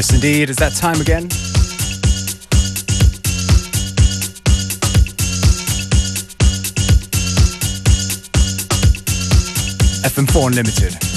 Yes, indeed. Is that time again? FM4 Limited.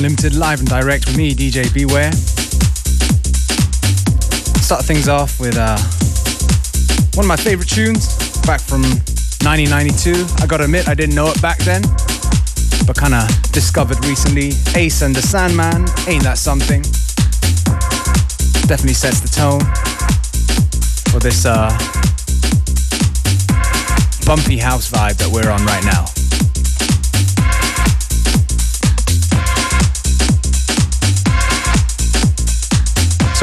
Limited live and direct with me, DJ Beware. Start things off with uh, one of my favorite tunes back from 1992. I gotta admit, I didn't know it back then, but kinda discovered recently. Ace and the Sandman, ain't that something? Definitely sets the tone for this uh, bumpy house vibe that we're on right now.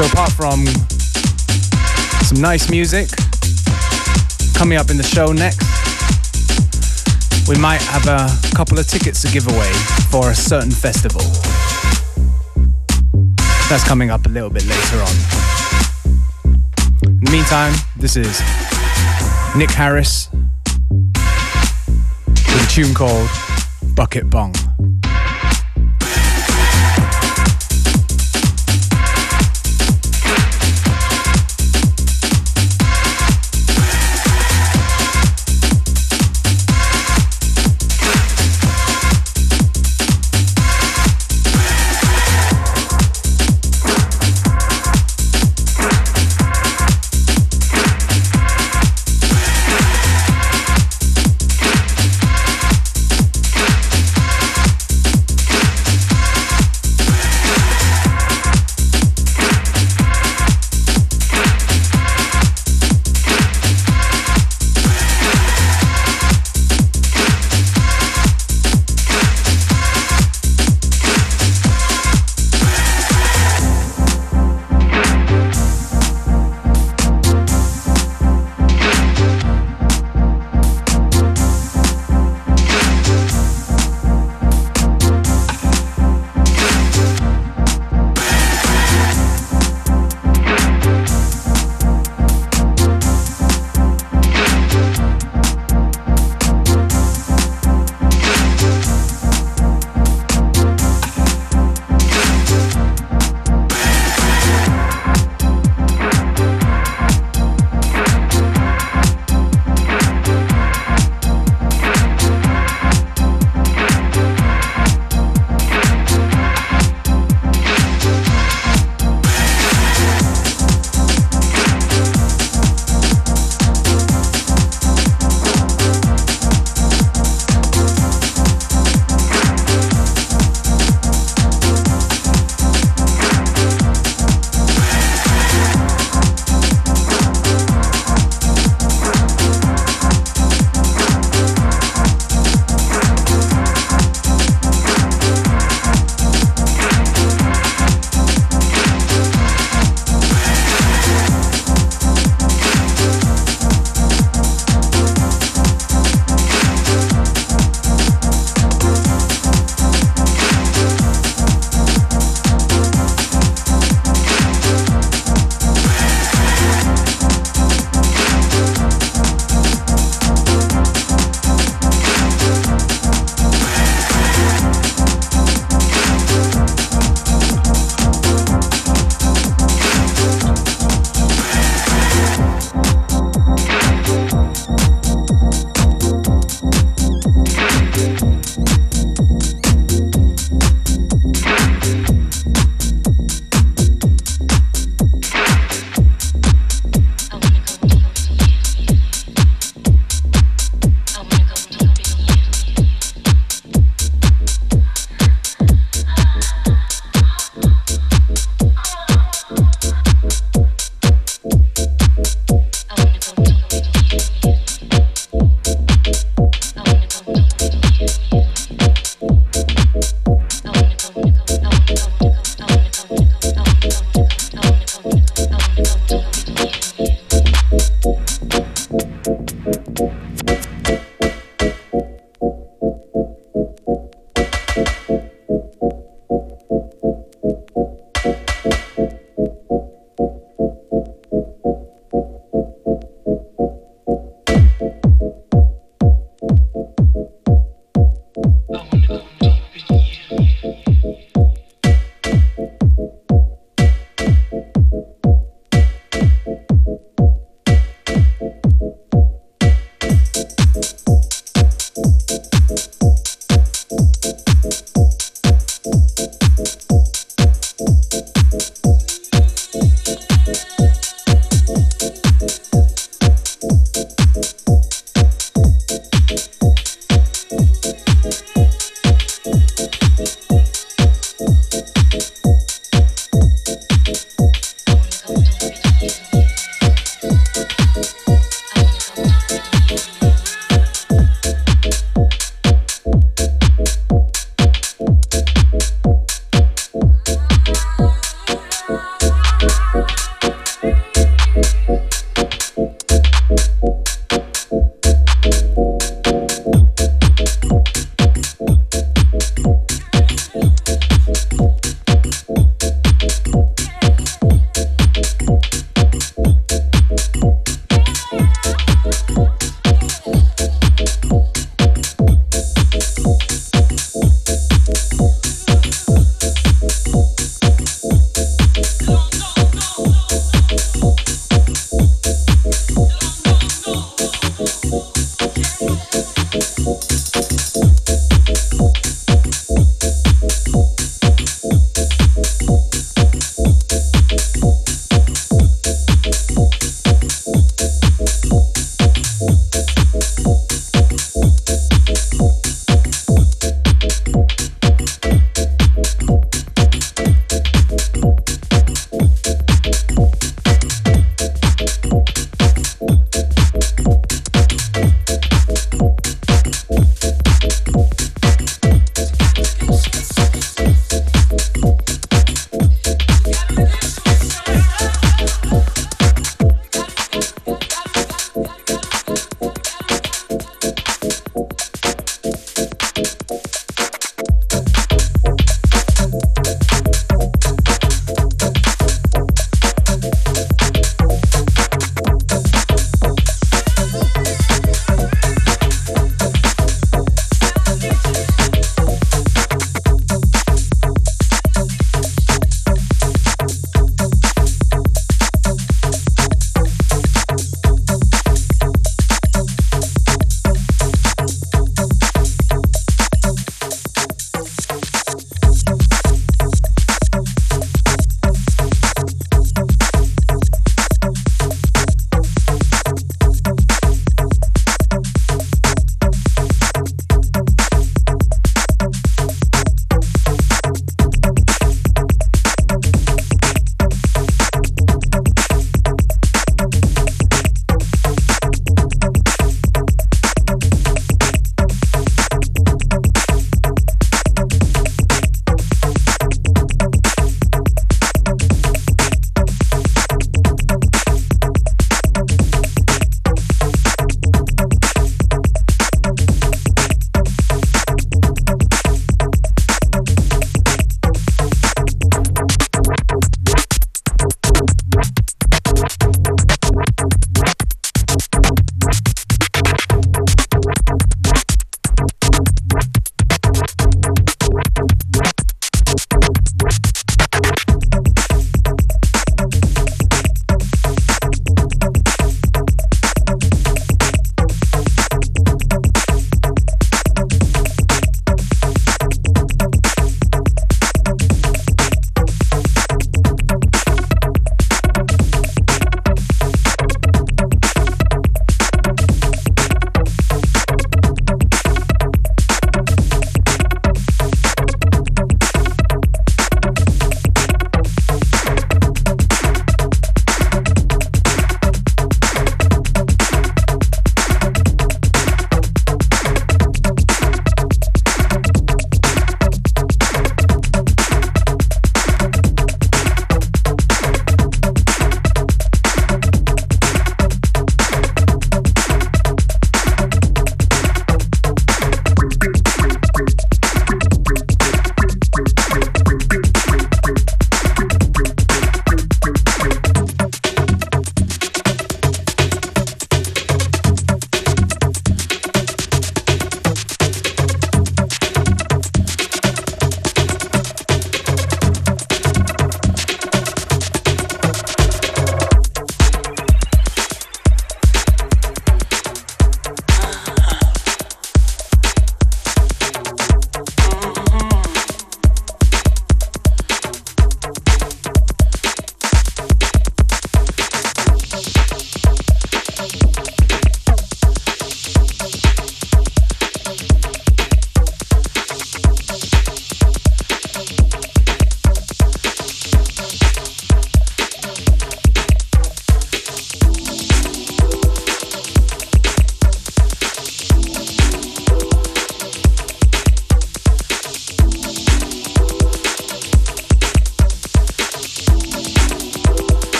So apart from some nice music coming up in the show next, we might have a couple of tickets to give away for a certain festival. That's coming up a little bit later on. In the meantime, this is Nick Harris with a tune called Bucket Bong.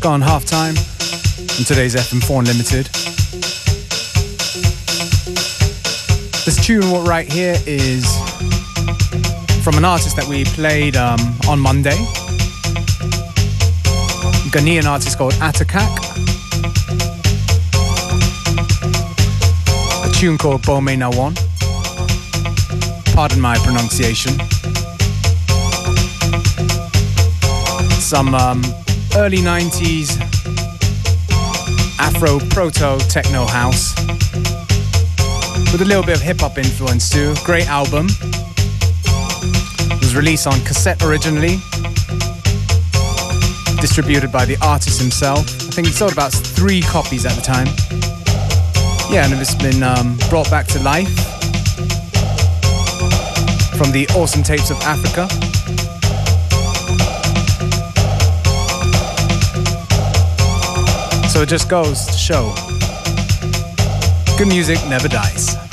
Just gone half time in today's FM4 Unlimited. This tune right here is from an artist that we played um, on Monday. Ghanaian artist called Ata Kak. A tune called Bome Nnwom. Pardon my pronunciation. Some um, early 90s Afro proto techno house with a little bit of hip hop influence too. Great album. It was released on cassette originally, distributed by the artist himself. I think he sold about three copies at the time. Yeah, and it's been um, brought back to life from the awesome tapes of Africa. So it just goes to show good music never dies.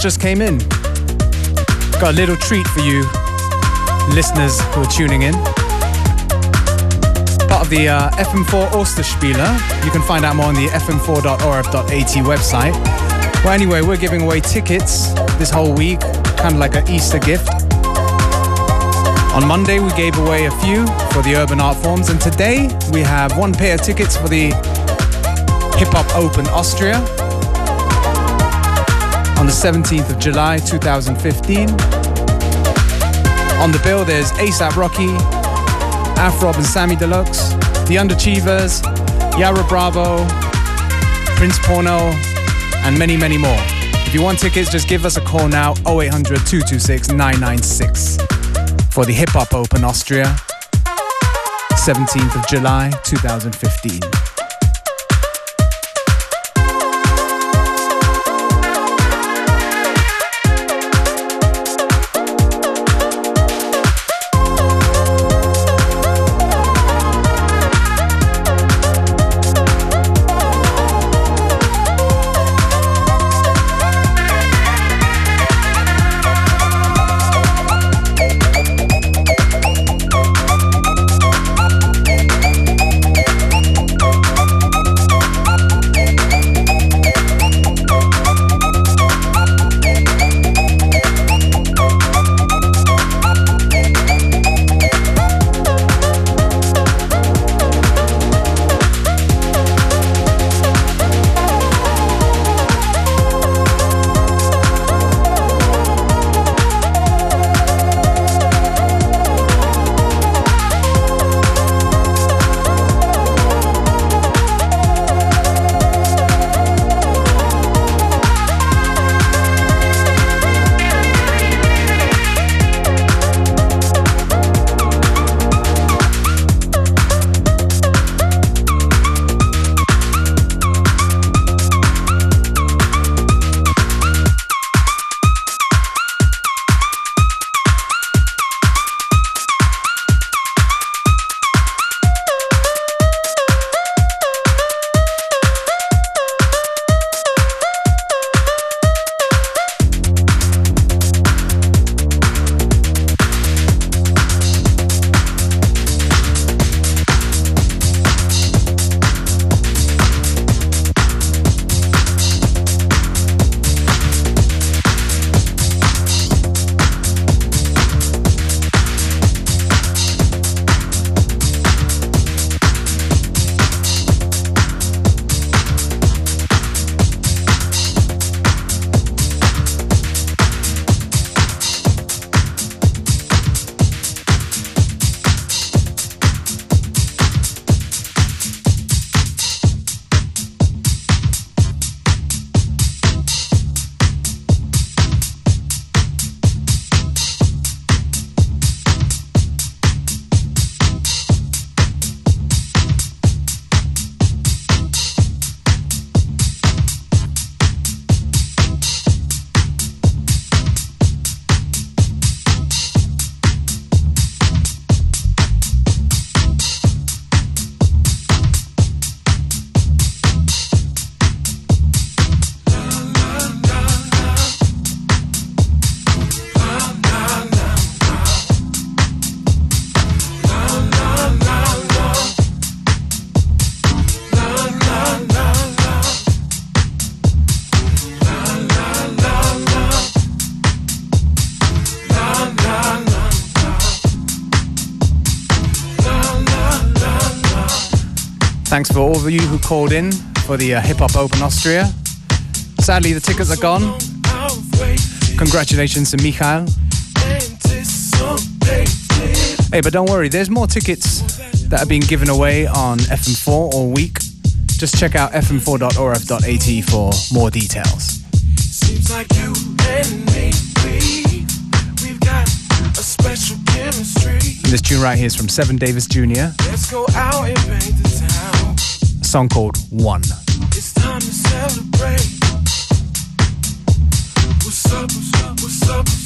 Just came in. Got a little treat for you listeners who are tuning in. Part of the uh, FM4 Osterspieler. You can find out more on the fm4.orf.at website. Well, anyway, we're giving away tickets this whole week, kind of like an Easter gift. On Monday, we gave away a few for the Urban Art Forms, and today we have one pair of tickets for the Hip Hop Open Austria on the 17th of July 2015. On the bill, there's ASAP Rocky, Afrob and Samy Deluxe, The Underachievers, Yara Bravo, Prinz Porno, and many, many more. If you want tickets, just give us a call now 0800 226 996 for the Hip Hop Open Austria, 17th of July 2015. For all of you who called in for the uh, Hip Hop Open Austria. Sadly, the tickets are gone. Congratulations to Michael. Hey, but don't worry, there's more tickets that are being given away on FM4 all week. Just check out fm4.orf.at for more details. Seems like you and me, we, have got a special chemistry. And this tune right here is from Seven Davis Jr. Let's go out and the song called One. What's up, what's up, what's up,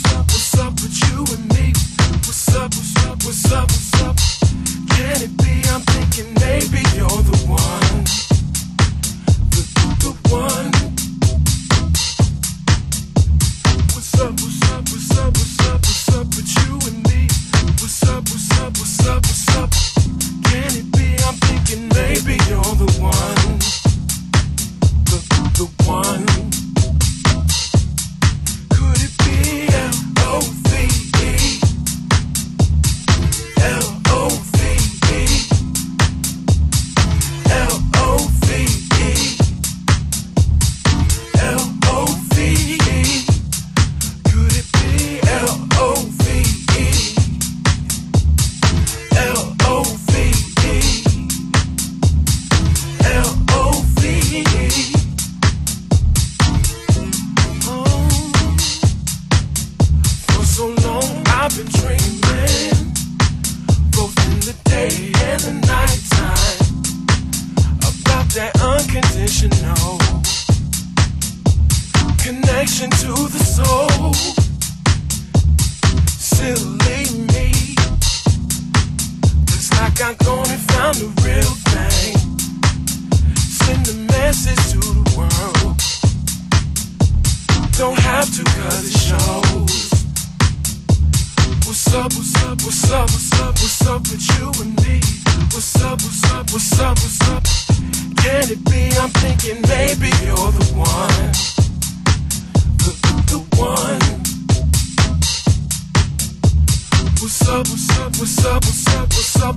track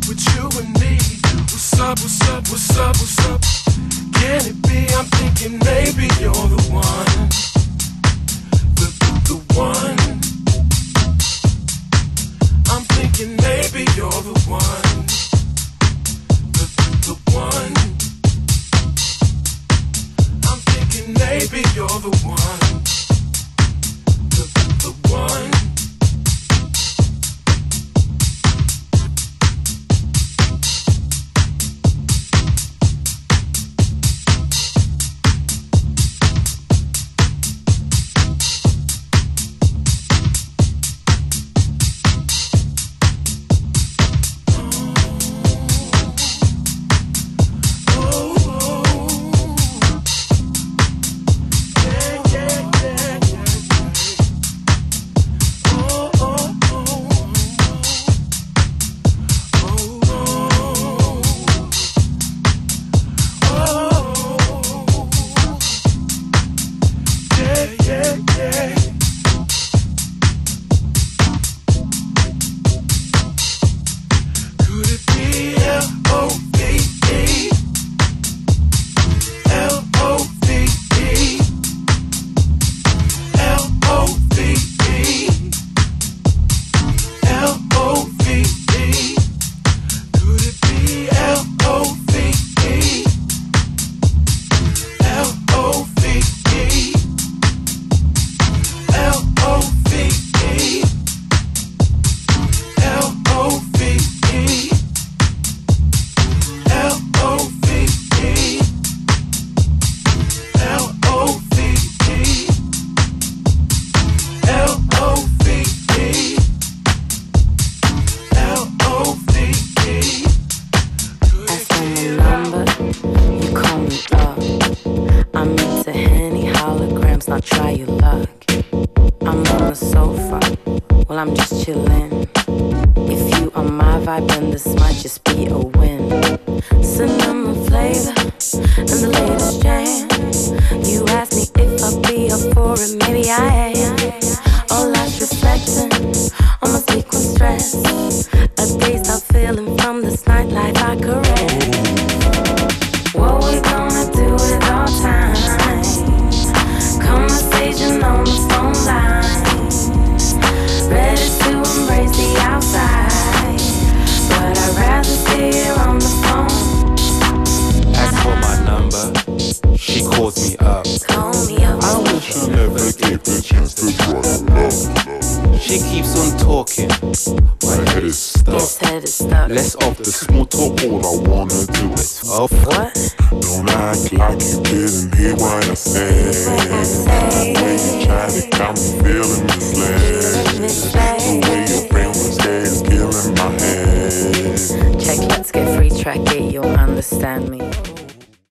it, you'll understand me.